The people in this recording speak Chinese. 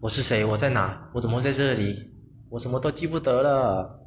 我是谁？我在哪？我怎么会在这里？我什么都记不得了。